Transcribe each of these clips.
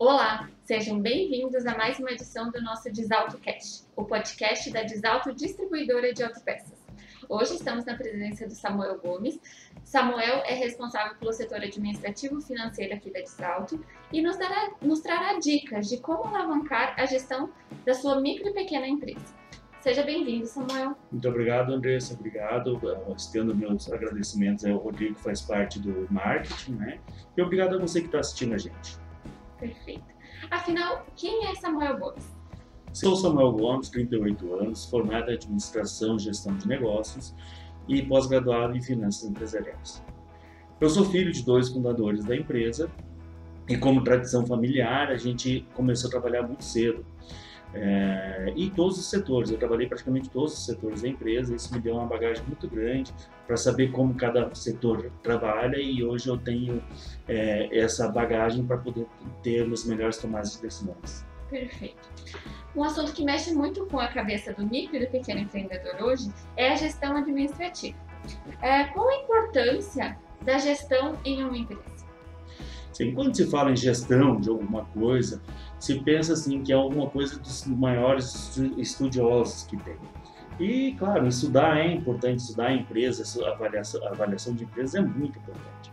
Olá, sejam bem-vindos a mais uma edição do nosso Desalto Cash, o podcast da Desalto Distribuidora de Autopeças. Hoje estamos na presença do Samuel Gomes. Samuel é responsável pelo setor administrativo financeiro aqui da Desalto e nos, dará, nos trará dicas de como alavancar a gestão da sua micro e pequena empresa. Seja bem-vindo, Samuel. Muito obrigado, Andressa. Obrigado. Estendo meus agradecimentos ao Rodrigo, que faz parte do marketing, né? E obrigado a você que está assistindo a gente. Perfeito. Afinal, quem é Samuel Gomes? Sou Samuel Gomes, 38 anos, formado em Administração e Gestão de Negócios e pós-graduado em Finanças Empresariais. Eu sou filho de dois fundadores da empresa e, como tradição familiar, a gente começou a trabalhar muito cedo. É, todos os setores, eu trabalhei praticamente todos os setores da empresa, isso me deu uma bagagem muito grande para saber como cada setor trabalha e hoje eu tenho é, essa bagagem para poder ter os melhores tomadas de decisões. Perfeito. Um assunto que mexe muito com a cabeça do micro e do pequeno empreendedor hoje é a gestão administrativa. É, qual a importância da gestão em uma empresa? Sim, quando se fala em gestão de alguma coisa, se pensa assim que é alguma coisa dos maiores estudiosos que tem. E, claro, estudar é importante, estudar a empresa, a avaliação, a avaliação de empresas é muito importante.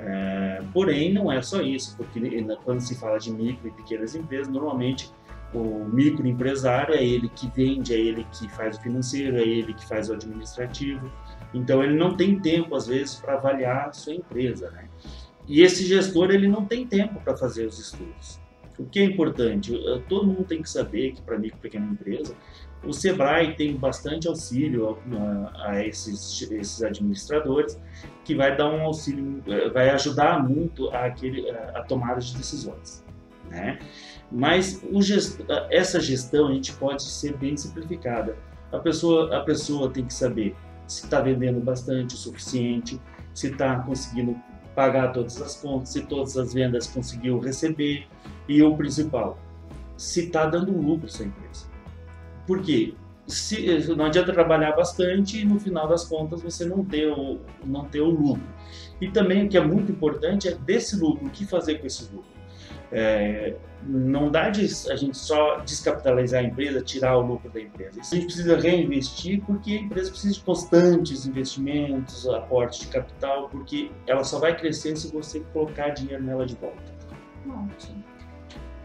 É, porém, não é só isso, porque quando se fala de micro e pequenas empresas, normalmente o microempresário é ele que vende, é ele que faz o financeiro, é ele que faz o administrativo. Então, ele não tem tempo, às vezes, para avaliar a sua empresa. Né? E esse gestor ele não tem tempo para fazer os estudos. O que é importante? Eh, todo mundo tem que saber que para micro pequena empresa, o Sebrae tem bastante auxílio a, a esses, esses, administradores, que vai dar um auxílio, eh, vai ajudar muito a, aquele, a, tomada de decisões. Né? Mas gest, essa gestão a gente pode ser bem simplificada. A pessoa, a pessoa tem que saber se está vendendo bastante o suficiente, se está conseguindo pagar todas as contas, se todas as vendas conseguiu receber e o principal, se está dando lucro essa empresa. Por quê? Se, não adianta trabalhar bastante e no final das contas você não ter o, não ter o lucro. E também o que é muito importante é desse lucro, o que fazer com esse lucro. É, não dá de a gente só descapitalizar a empresa, tirar o lucro da empresa. A gente precisa reinvestir porque a empresa precisa de constantes investimentos, aportes de capital, porque ela só vai crescer se você colocar dinheiro nela de volta. Ótimo.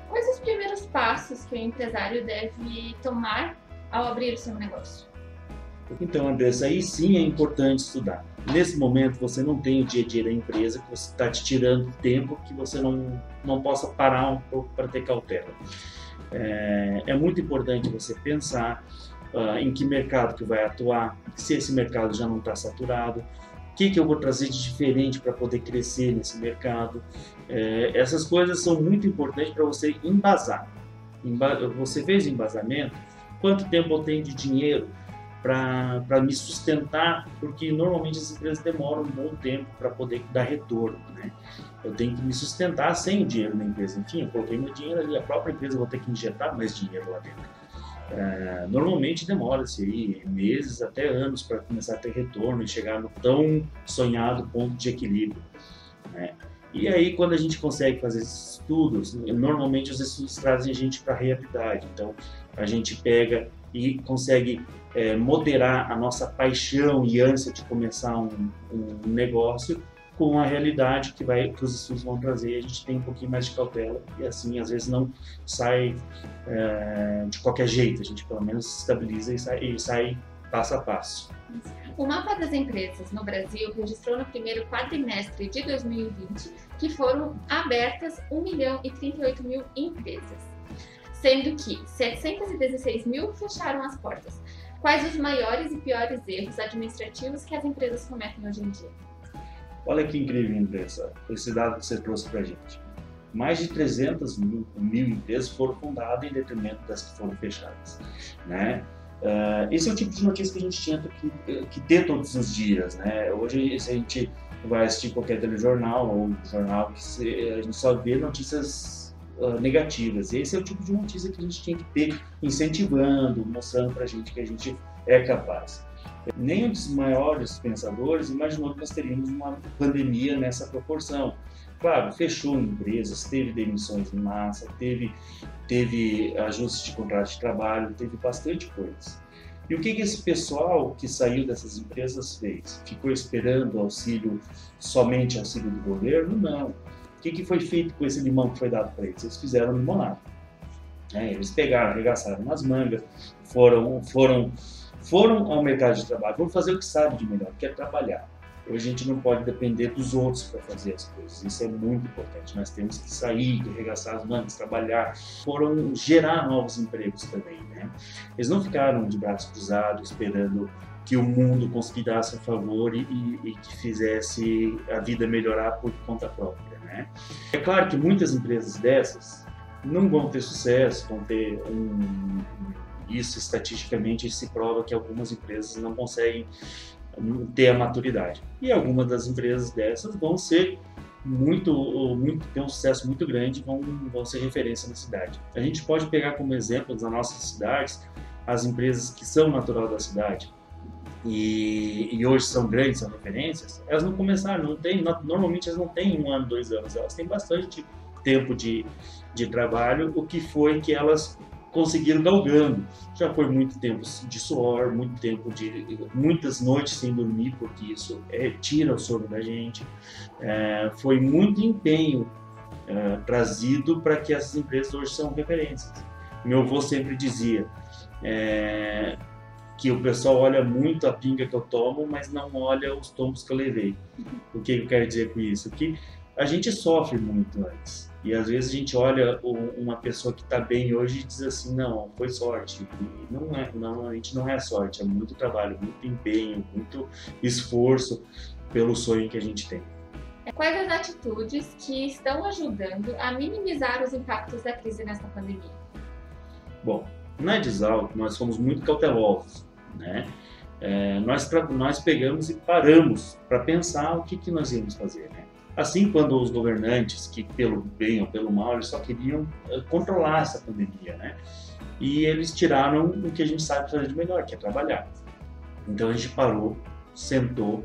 Quais os primeiros passos que o empresário deve tomar ao abrir o seu negócio? Então, Andressa, aí sim é importante estudar. Nesse momento você não tem o dia a dia da empresa, que você está te tirando tempo que você não, não possa parar um pouco para ter cautela. É, é, muito importante você pensar uh, em que mercado que vai atuar, se esse mercado já não está saturado, o que, que eu vou trazer de diferente para poder crescer nesse mercado. É, essas coisas são muito importantes para você embasar. Você fez embasamento? Quanto tempo eu tenho de dinheiro? Para me sustentar, porque normalmente as empresas demoram um bom tempo para poder dar retorno. Né? Eu tenho que me sustentar sem o dinheiro na empresa. Enfim, eu coloquei meu dinheiro ali, a própria empresa vai ter que injetar mais dinheiro lá dentro. É, normalmente demora-se meses até anos para começar a ter retorno e chegar no tão sonhado ponto de equilíbrio. Né? E aí, quando a gente consegue fazer esses estudos, normalmente os estudos trazem a gente para a realidade. Então, a gente pega e consegue é, moderar a nossa paixão e ânsia de começar um, um negócio com a realidade que, vai, que os estudos vão trazer. A gente tem um pouquinho mais de cautela e assim, às vezes não sai é, de qualquer jeito. A gente pelo menos se estabiliza e sai, e sai passo a passo. O mapa das empresas no Brasil registrou no primeiro quadrimestre de 2020 que foram abertas 1 milhão e 38 mil empresas sendo que 716 mil fecharam as portas. Quais os maiores e piores erros administrativos que as empresas cometem hoje em dia? Olha que incrível, empresa, esse dado que você trouxe para a gente. Mais de 300 mil, mil, empresas foram fundadas em detrimento das que foram fechadas. Né? Uh, esse é o tipo de notícia que a gente tinha que, que ter todos os dias. Né? Hoje, se a gente vai assistir qualquer telejornal ou jornal, que se, a gente só vê notícias uh, negativas. Esse é o tipo de notícia que a gente tinha que ter incentivando, mostrando para a gente que a gente é capaz. Nem um dos maiores pensadores imaginou que nós teríamos uma pandemia nessa proporção. Claro, fechou empresas, teve demissões em massa, teve, teve ajustes de contrato de trabalho, teve bastante coisa. E o que, que esse pessoal que saiu dessas empresas fez? Ficou esperando auxílio, somente auxílio do governo? Não. Que, que foi feito com esse limão que foi dado para eles? Eles fizeram limonada. É, eles pegaram, arregaçaram nas mangas, foram, foram, foram ao mercado de trabalho, foram fazer o que sabe de melhor, que é trabalhar. Hoje a gente não pode depender dos outros para fazer as coisas. Isso é muito importante. Nós temos que sair, arregaçar as mangas, trabalhar. Foram gerar novos empregos também, né? Eles não ficaram de braços cruzados esperando que o mundo conspirasse a favor e, e, que fizesse a vida melhorar por conta própria, né? É claro que muitas empresas dessas não vão ter sucesso, vão ter um, isso estatisticamente se prova que algumas empresas não conseguem ter a maturidade. E algumas das empresas dessas vão ser muito, muito ter um sucesso muito grande, vão, vão ser referência na cidade. A gente pode pegar como exemplo das nossas cidades as empresas que são natural da cidade e, e, hoje são grandes, são referências, elas não começaram, não tem, normalmente elas não têm um ano, dois anos, elas têm bastante tempo de, de trabalho, o que foi que elas conseguiram galgando. Já foi muito tempo de suor, muito tempo de muitas noites sem dormir, porque isso é, tira o sono da gente. É, foi muito empenho é, trazido para que essas empresas hoje são referências. Meu avô sempre dizia é, que o pessoal olha muito a pinga que eu tomo, mas não olha os tombos que eu levei. O que eu quero dizer com isso? Que a gente sofre muito antes. E às vezes a gente olha uma pessoa que está bem hoje e diz assim, não, foi sorte. E não é, não, a gente não é sorte, é muito trabalho, muito empenho, muito esforço pelo sonho que a gente tem. Quais as atitudes que estão ajudando a minimizar os impactos da crise nessa pandemia? Bom, na Disal nós fomos muito cautelosos, né? É, nós, nós pegamos e paramos para pensar o que, que nós íamos fazer, né? Assim, quando os governantes, que pelo bem ou pelo mal, eles só queriam eh, controlar essa pandemia, né? E eles tiraram o que a gente sabe fazer de melhor, que é trabalhar. Então a gente parou, sentou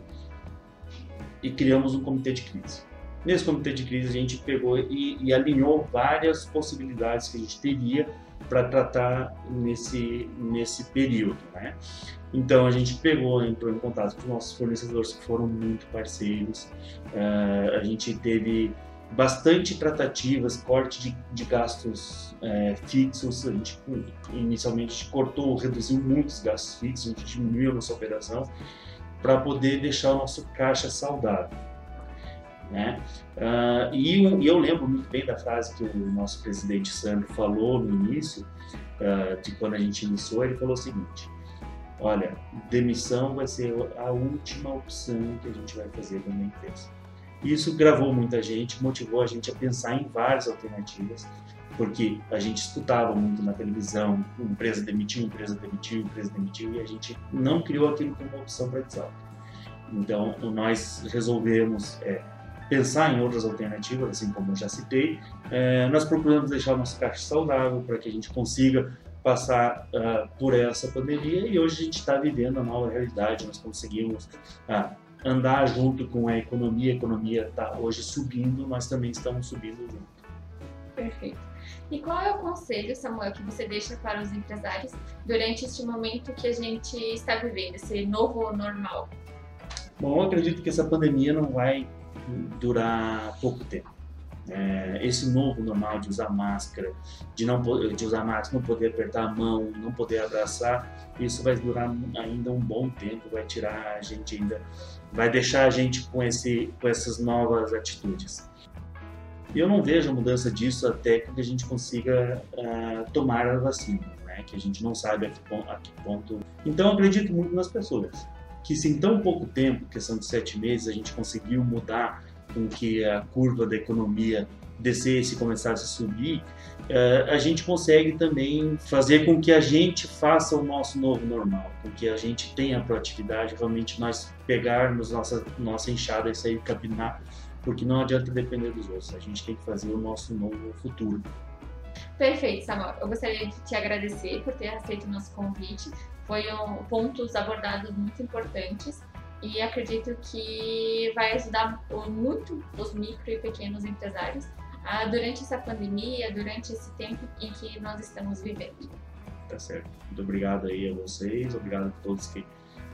e criamos um comitê de crise. Nesse comitê de crise a gente pegou e, e alinhou várias possibilidades que a gente teria para tratar nesse, nesse período. Né? Então a gente pegou, entrou em contato com os nossos fornecedores que foram muito parceiros, uh, a gente teve bastante tratativas, corte de, de gastos é, fixos, a gente inicialmente cortou, reduziu muitos gastos fixos, a gente diminuiu a nossa operação para poder deixar o nosso caixa saudável. Né? Uh, e, e, eu lembro muito bem da frase que o nosso presidente Sandro falou no início, uh, de quando a gente iniciou, ele falou o seguinte, olha, demissão vai ser a última opção que a gente vai fazer na empresa. Isso gravou muita gente, motivou a gente a pensar em várias alternativas, porque a gente escutava muito na televisão, empresa demitiu, empresa demitiu, empresa demitiu, e a gente não criou aquilo como opção para Então, nós resolvemos é, pensar em outras alternativas, assim como eu já citei. É, nós procuramos deixar o nosso caixa saudável para que a gente consiga passar uh, por essa pandemia e hoje a gente está vivendo a nova realidade. Nós conseguimos uh, andar junto com a economia. A economia está hoje subindo, nós também estamos subindo junto. Perfeito. E qual é o conselho, Samuel, que você deixa para os empresários durante este momento que a gente está vivendo, esse novo normal? Bom, eu acredito que essa pandemia não vai durar pouco tempo. É, esse novo normal de usar máscara, de não de usar máscara, não poder apertar a mão, não poder abraçar, isso vai durar ainda um bom tempo, vai tirar a gente ainda, vai deixar a gente com esse com essas novas atitudes. Eu não vejo a mudança disso até que a gente consiga uh, tomar a vacina, né? Que a gente não sabe a que, ponto, a que ponto. Então eu acredito muito nas pessoas que se em tão pouco tempo, questão de sete meses, a gente conseguiu mudar com que a curva da economia descesse e começasse a subir, eh, a gente consegue também fazer com que a gente faça o nosso novo normal, com que a gente tenha proatividade, realmente nós pegarmos nossa, nossa enxada e sair capinar, porque não adianta depender dos outros, a gente tem que fazer o nosso novo futuro. Perfeito, Samuel. Eu gostaria de te agradecer por ter aceito o nosso convite. Foram pontos abordados muito importantes e acredito que vai ajudar muito os micro e pequenos empresários ah, durante essa pandemia, durante esse tempo em que nós estamos vivendo. Tá certo. Muito obrigado aí a vocês, obrigado a todos que,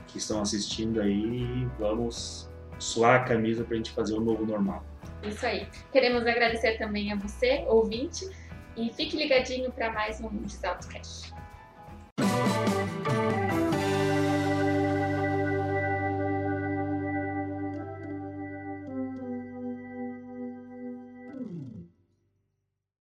que estão assistindo aí. Vamos suar a camisa para a gente fazer o novo normal. Isso aí. Queremos agradecer também a você, ouvinte, e fique ligadinho para mais um Desalto Cash.